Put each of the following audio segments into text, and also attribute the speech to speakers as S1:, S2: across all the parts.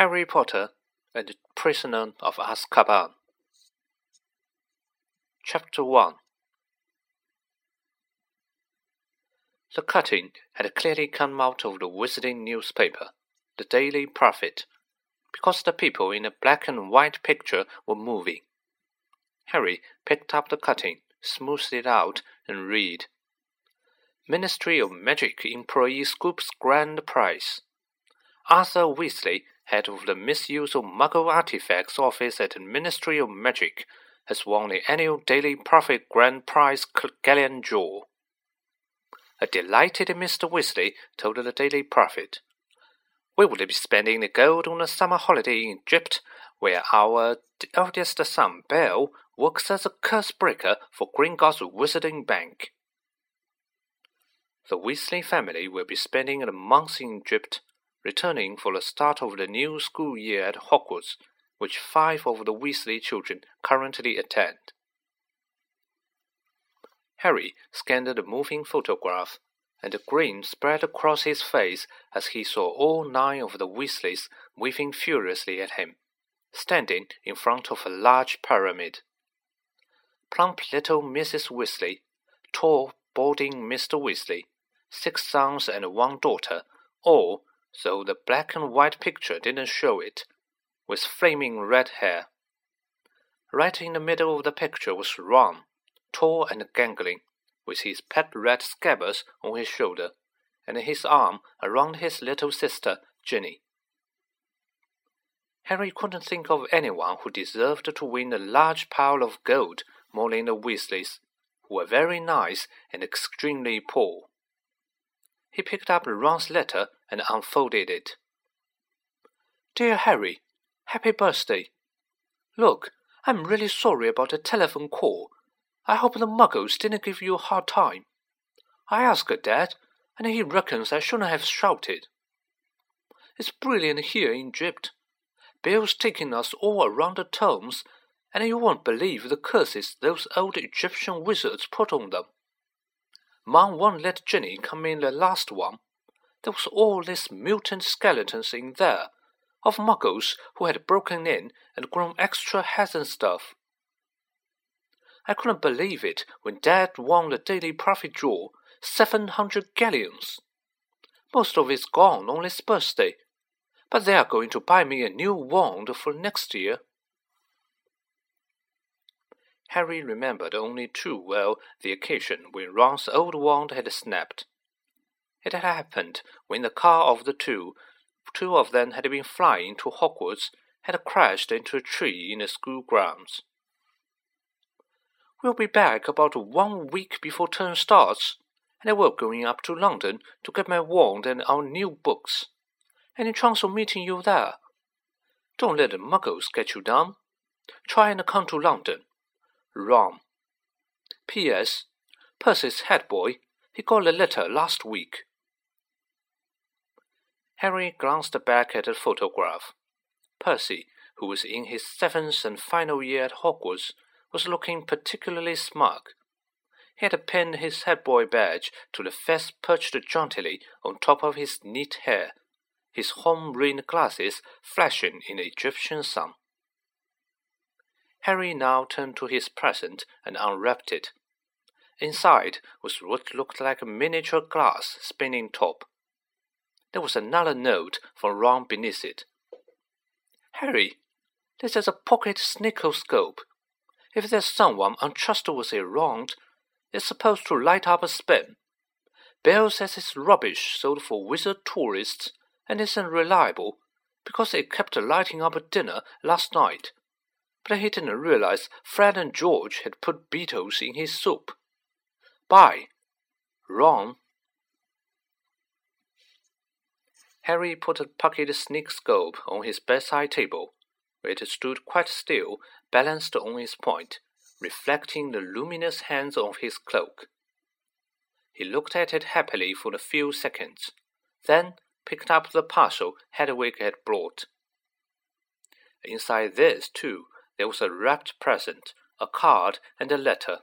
S1: Harry Potter and the Prisoner of Azkaban. Chapter 1 The cutting had clearly come out of the Wizarding newspaper, the Daily Prophet, because the people in the black and white picture were moving. Harry picked up the cutting, smoothed it out, and read. Ministry of Magic employee scoops grand prize. Arthur Weasley, head of the Misuse of Muggle Artifacts Office at the Ministry of Magic, has won the annual Daily Prophet Grand Prize Galleon Draw. A delighted Mr. Weasley told the Daily Prophet, We will be spending the gold on a summer holiday in Egypt, where our eldest son, Bill, works as a curse breaker for Gringotts Wizarding Bank. The Weasley family will be spending a month in Egypt, returning for the start of the new school year at Hogwarts, which five of the Weasley children currently attend. Harry scanned the moving photograph, and a grin spread across his face as he saw all nine of the Weasleys waving furiously at him, standing in front of a large pyramid. Plump little Mrs. Weasley, tall, balding Mr. Weasley, six sons and one daughter, all, though the black and white picture didn't show it, with flaming red hair. Right in the middle of the picture was Ron, tall and gangling, with his pet red Scabbers on his shoulder, and his arm around his little sister, Ginny. Harry couldn't think of anyone who deserved to win a large pile of gold more than the Weasleys, who were very nice and extremely poor. He picked up Ron's letter and unfolded it. Dear Harry, happy birthday. Look, I'm really sorry about the telephone call. I hope the muggles didn't give you a hard time. I asked Dad, and he reckons I shouldn't have shouted. It's brilliant here in Egypt. Bill's taking us all around the tombs, and you won't believe the curses those old Egyptian wizards put on them. Mom won't let Ginny come in the last one. There was all these mutant skeletons in there, of muggles who had broken in and grown extra heads and stuff. I couldn't believe it when Dad won the Daily Prophet draw, seven hundred galleons. Most of it's gone on his birthday, but they are going to buy me a new wand for next year. Harry remembered only too well the occasion when Ron's old wand had snapped. It had happened when the car of the two, two of them had been flying to Hogwarts, had crashed into a tree in the school grounds. We'll be back about one week before term starts, and we're going up to London to get my wand and our new books. Any chance of meeting you there? Don't let the muggles get you down. Try and come to London. Ron. P.S. Percy's head boy. He got a letter last week. Harry glanced back at the photograph. Percy, who was in his seventh and final year at Hogwarts, was looking particularly smug. He had pinned his head boy badge to the vest perched jauntily on top of his neat hair, his horn-rimmed glasses flashing in the Egyptian sun. Harry now turned to his present and unwrapped it. Inside was what looked like a miniature glass spinning top. There was another note from Ron beneath it. Harry, this is a pocket sneakoscope. If there's someone untrustworthy around, it's supposed to light up a spin. Bill says it's rubbish sold for wizard tourists and isn't reliable because it kept lighting up a dinner last night but he didn't realize Fred and George had put beetles in his soup. Bye. Ron. Harry put a pocket sneakoscope on his bedside table, it stood quite still, balanced on its point, reflecting the luminous hands of his cloak. He looked at it happily for a few seconds, then picked up the parcel Hedwig had brought. Inside this, too, there was a wrapped present, a card, and a letter,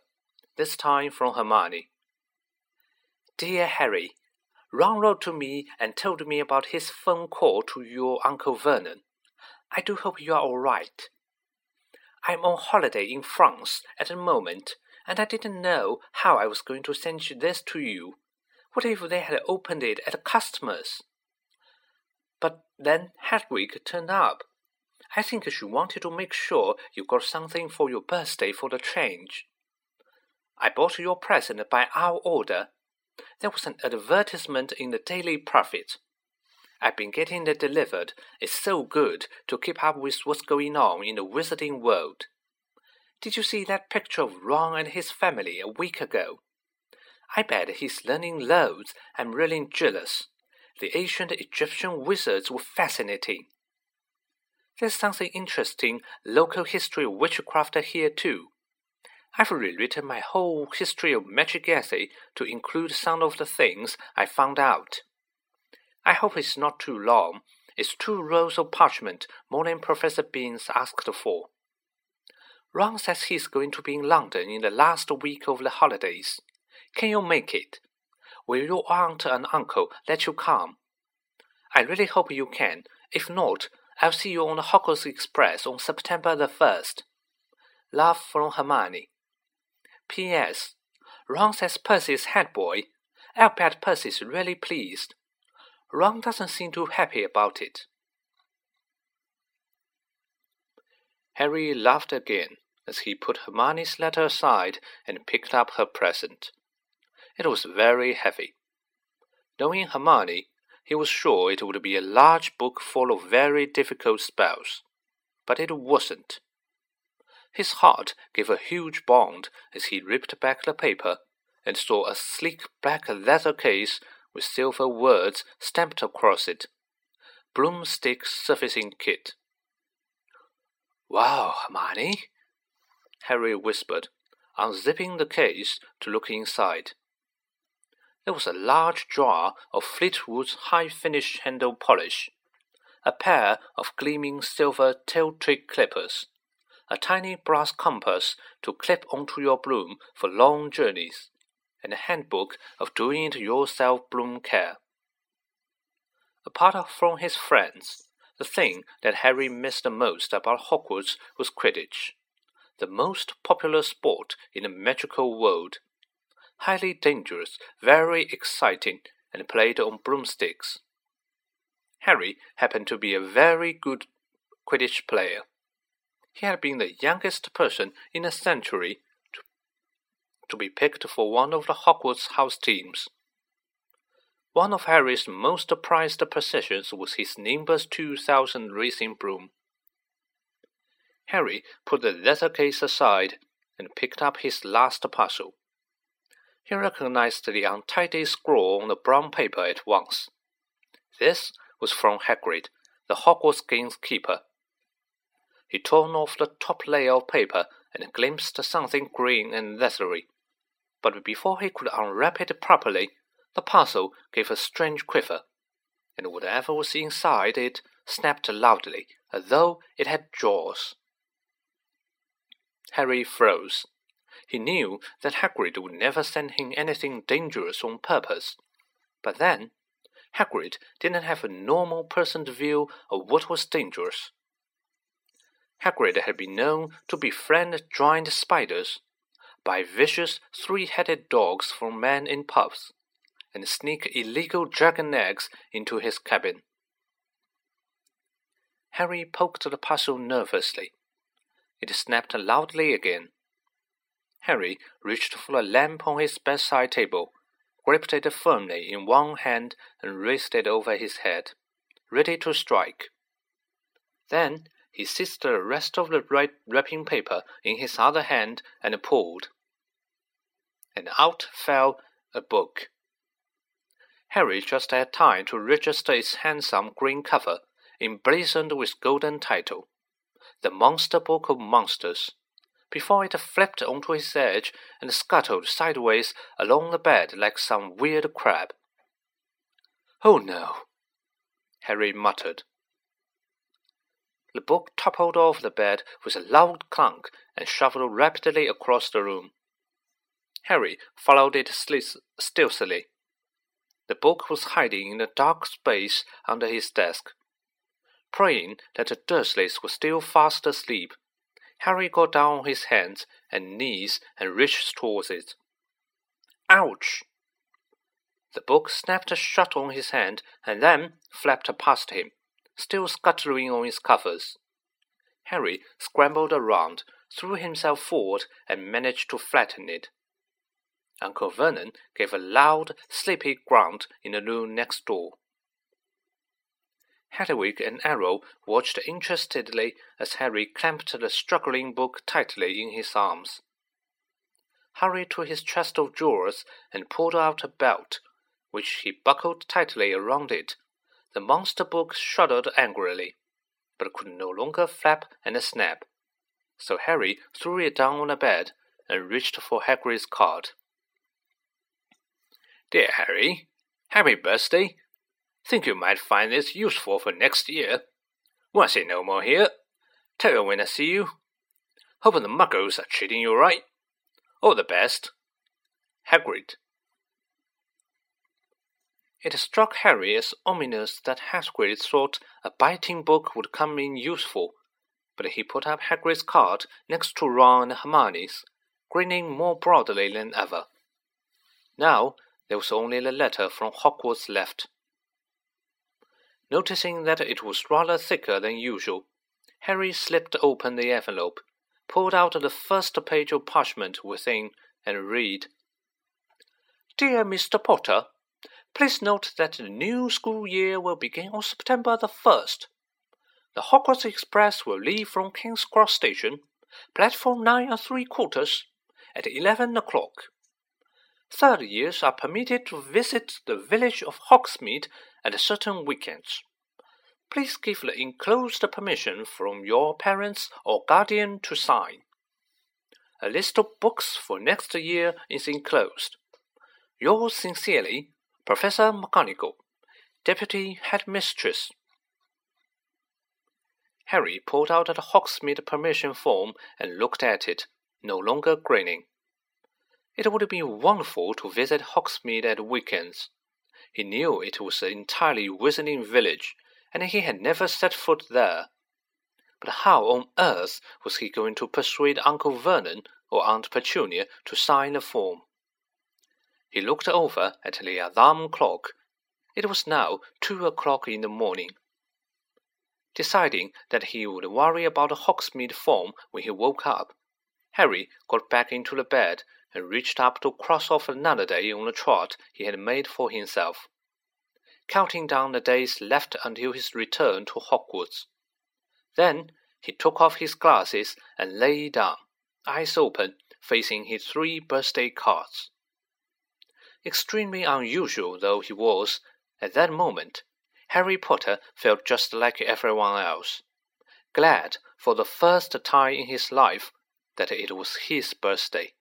S1: this time from Hermione. Dear Harry, Ron wrote to me and told me about his phone call to your Uncle Vernon. I do hope you are all right. I'm on holiday in France at the moment, and I didn't know how I was going to send this to you. What if they had opened it at customs? But then Hedwig turned up. I think she wanted to make sure you got something for your birthday for the change. I bought your present by our order. There was an advertisement in the Daily Prophet. I've been getting it delivered. It's so good to keep up with what's going on in the wizarding world. Did you see that picture of Ron and his family a week ago? I bet he's learning loads. I'm really jealous. The ancient Egyptian wizards were fascinating. There's something interesting local history witchcraft here too. I've rewritten my whole history of magic essay to include some of the things I found out. I hope it's not too long. It's two rolls of parchment, more than Professor Binns asked for. Ron says he's going to be in London in the last week of the holidays. Can you make it? Will your aunt and uncle let you come? I really hope you can. If not, I'll see you on the Hogwarts Express on September the 1st. Love from Hermione. P.S. Ron says Percy's head boy. I'll bet Percy's really pleased. Ron doesn't seem too happy about it. Harry laughed again as he put Hermione's letter aside and picked up her present. It was very heavy. Knowing Hermione, he was sure it would be a large book full of very difficult spells, but it wasn't. His heart gave a huge bound as he ripped back the paper and saw a sleek black leather case with silver words stamped across it. Broomstick Servicing Kit. Wow, Hermione, Harry whispered, unzipping the case to look inside. There was a large jar of Fleetwood's high finish handle polish, a pair of gleaming silver tail twig clippers, a tiny brass compass to clip onto your broom for long journeys, and a handbook of doing it yourself broom care. Apart from his friends, the thing that Harry missed the most about Hogwarts was Quidditch, the most popular sport in the magical world highly dangerous, very exciting, and played on broomsticks. Harry happened to be a very good Quidditch player. He had been the youngest person in a century to, to be picked for one of the Hogwarts house teams. One of Harry's most prized possessions was his Nimbus 2000 racing broom. Harry put the letter case aside and picked up his last parcel. He recognized the untidy scrawl on the brown paper at once. This was from Hagrid, the Hogwarts gamekeeper. He torn off the top layer of paper and glimpsed something green and leathery. But before he could unwrap it properly, the parcel gave a strange quiver, and whatever was inside it snapped loudly, as though it had jaws. Harry froze. He knew that Hagrid would never send him anything dangerous on purpose. But then, Hagrid didn't have a normal person's view of what was dangerous. Hagrid had been known to befriend giant spiders, buy vicious three-headed dogs from men in pubs, and sneak illegal dragon eggs into his cabin. Harry poked the puzzle nervously. It snapped loudly again. Harry reached for a lamp on his bedside table, gripped it firmly in one hand, and raised it over his head, ready to strike. Then he seized the rest of the wrapping paper in his other hand and pulled. And out fell a book. Harry just had time to register its handsome green cover, emblazoned with golden title, The Monster Book of Monsters before it flipped onto its edge and scuttled sideways along the bed like some weird crab. Oh no, Harry muttered. The book toppled off the bed with a loud clunk and shuffled rapidly across the room. Harry followed it stealthily. The book was hiding in a dark space under his desk. Praying that the Dursleys were still fast asleep, Harry got down on his hands and knees and reached towards it. Ouch! The book snapped shut on his hand and then flapped past him, still scuttling on its covers. Harry scrambled around, threw himself forward, and managed to flatten it. Uncle Vernon gave a loud, sleepy grunt in the room next door. Hedwig and Errol watched interestedly as Harry clamped the struggling book tightly in his arms. Hurried to his chest of drawers and pulled out a belt, which he buckled tightly around it. The monster book shuddered angrily, but could no longer flap and snap. So Harry threw it down on the bed and reached for Hagrid's card. Dear Harry, happy birthday! Think you might find this useful for next year. Won't say no more here. Tell you when I see you. Hope the muggles are treating you right. All the best. Hagrid. It struck Harry as ominous that Hagrid thought a biting book would come in useful, but he put up Hagrid's card next to Ron and Hermione's, grinning more broadly than ever. Now there was only the letter from Hogwarts left. Noticing that it was rather thicker than usual, Harry slipped open the envelope, pulled out the first page of parchment within, and read Dear Mr. Potter, Please note that the new school year will begin on September the 1st. The Hogwarts Express will leave from King's Cross Station, platform 9 and 3 quarters, at 11 o'clock. Third years are permitted to visit the village of Hogsmeade at certain weekends. Please give the enclosed permission from your parents or guardian to sign. A list of books for next year is enclosed. Yours sincerely, Professor McGonagall, Deputy Headmistress. Harry pulled out the Hogsmeade permission form and looked at it, no longer grinning. It would be wonderful to visit Hogsmeade at weekends. He knew it was an entirely wizarding village, and he had never set foot there. But how on earth was he going to persuade Uncle Vernon or Aunt Petunia to sign the form? He looked over at the alarm clock. It was now two o'clock in the morning. Deciding that he would worry about the Hogsmeade form when he woke up, Harry got back into the bed and reached up to cross off another day on the chart he had made for himself, counting down the days left until his return to Hogwarts. Then he took off his glasses and lay down, eyes open, facing his three birthday cards. Extremely unusual though he was, at that moment, Harry Potter felt just like everyone else, glad for the first time in his life that it was his birthday.